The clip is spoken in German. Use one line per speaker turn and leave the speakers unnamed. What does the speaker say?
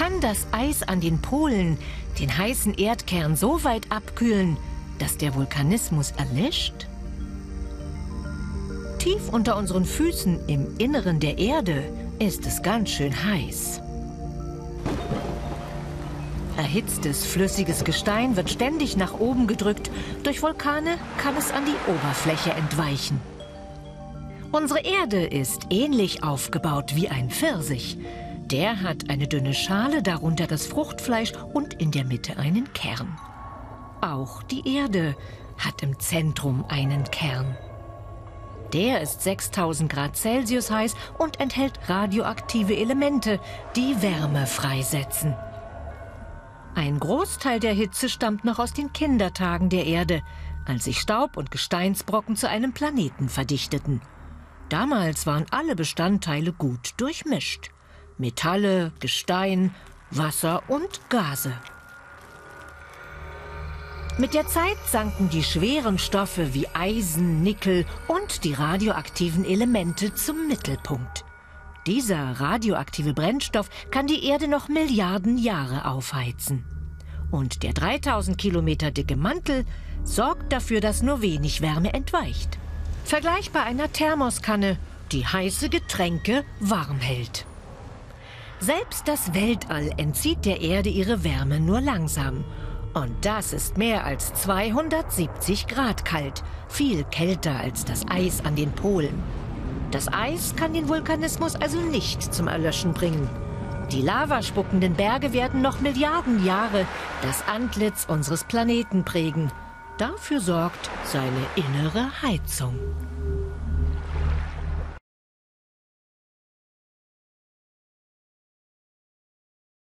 Kann das Eis an den Polen den heißen Erdkern so weit abkühlen, dass der Vulkanismus erlischt? Tief unter unseren Füßen im Inneren der Erde ist es ganz schön heiß. Erhitztes, flüssiges Gestein wird ständig nach oben gedrückt. Durch Vulkane kann es an die Oberfläche entweichen. Unsere Erde ist ähnlich aufgebaut wie ein Pfirsich. Der hat eine dünne Schale, darunter das Fruchtfleisch und in der Mitte einen Kern. Auch die Erde hat im Zentrum einen Kern. Der ist 6000 Grad Celsius heiß und enthält radioaktive Elemente, die Wärme freisetzen. Ein Großteil der Hitze stammt noch aus den Kindertagen der Erde, als sich Staub und Gesteinsbrocken zu einem Planeten verdichteten. Damals waren alle Bestandteile gut durchmischt. Metalle, Gestein, Wasser und Gase. Mit der Zeit sanken die schweren Stoffe wie Eisen, Nickel und die radioaktiven Elemente zum Mittelpunkt. Dieser radioaktive Brennstoff kann die Erde noch Milliarden Jahre aufheizen. Und der 3000 Kilometer dicke Mantel sorgt dafür, dass nur wenig Wärme entweicht. Vergleichbar einer Thermoskanne, die heiße Getränke warm hält. Selbst das Weltall entzieht der Erde ihre Wärme nur langsam und das ist mehr als 270 Grad kalt, viel kälter als das Eis an den Polen. Das Eis kann den Vulkanismus also nicht zum Erlöschen bringen. Die lavaspuckenden Berge werden noch Milliarden Jahre das Antlitz unseres Planeten prägen. Dafür sorgt seine innere Heizung.